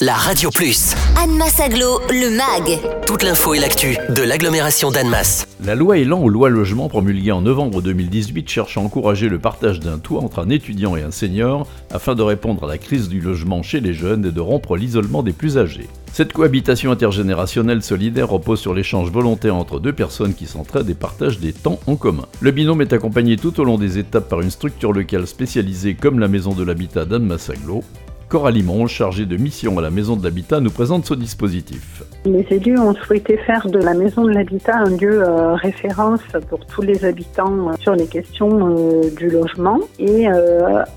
la Radio Plus. Annemasse Aglo, le MAG. Toute l'info et l'actu de l'agglomération d'Annemasse. La loi Élan ou loi logement promulguée en novembre 2018 cherche à encourager le partage d'un toit entre un étudiant et un senior afin de répondre à la crise du logement chez les jeunes et de rompre l'isolement des plus âgés. Cette cohabitation intergénérationnelle solidaire repose sur l'échange volontaire entre deux personnes qui s'entraident et partagent des temps en commun. Le binôme est accompagné tout au long des étapes par une structure locale spécialisée comme la Maison de l'Habitat d'Anne Massaglo, Coralie Monge, chargée de mission à la Maison de l'Habitat, nous présente ce dispositif. Les élus ont souhaité faire de la Maison de l'Habitat un lieu euh, référence pour tous les habitants euh, sur les questions euh, du logement et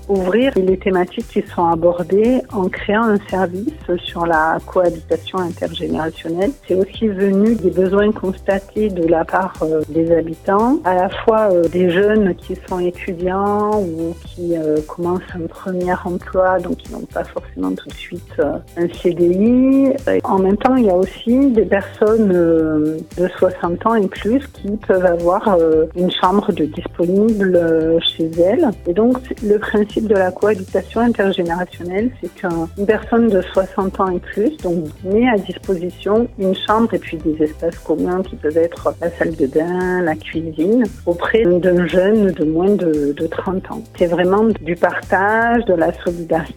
ouvrir les thématiques qui sont abordées en créant un service sur la cohabitation intergénérationnelle. C'est aussi venu des besoins constatés de la part des habitants, à la fois des jeunes qui sont étudiants ou qui commencent un premier emploi, donc qui n'ont pas forcément tout de suite euh, un CDI. En même temps, il y a aussi des personnes euh, de 60 ans et plus qui peuvent avoir euh, une chambre disponible chez elles. Et donc, le principe de la cohabitation intergénérationnelle, c'est qu'une personne de 60 ans et plus donc, met à disposition une chambre et puis des espaces communs qui peuvent être la salle de bain, la cuisine, auprès d'un jeune de moins de 30 ans. C'est vraiment du partage, de la solidarité,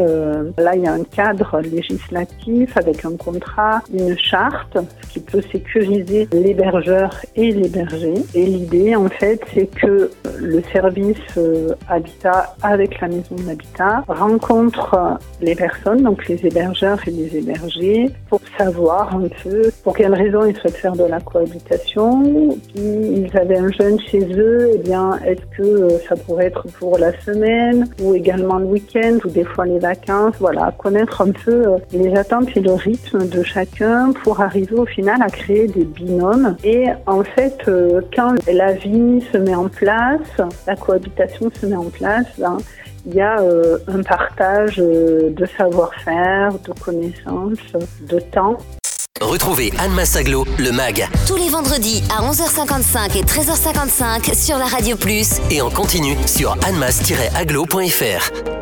euh, là, il y a un cadre législatif avec un contrat, une charte, qui peut sécuriser l'hébergeur et l'hébergé. Et l'idée, en fait, c'est que le service euh, habitat avec la maison d'habitat rencontre les personnes, donc les hébergeurs et les hébergés, pour savoir un peu pour quelles raisons ils souhaitent faire de la cohabitation. S'ils avaient un jeune chez eux, eh bien, est-ce que euh, ça pourrait être pour la semaine ou également le week-end ou des fois les vacances, voilà, connaître un peu euh, les attentes et le rythme de chacun pour arriver au final à créer des binômes. Et en fait, euh, quand la vie se met en place, la cohabitation se met en place, ben, il y a euh, un partage de savoir-faire, de connaissances, de temps. Retrouvez Anne Massaglo, le MAG. Tous les vendredis à 11h55 et 13h55 sur la Radio Plus. Et en continu sur annemass-aglo.fr.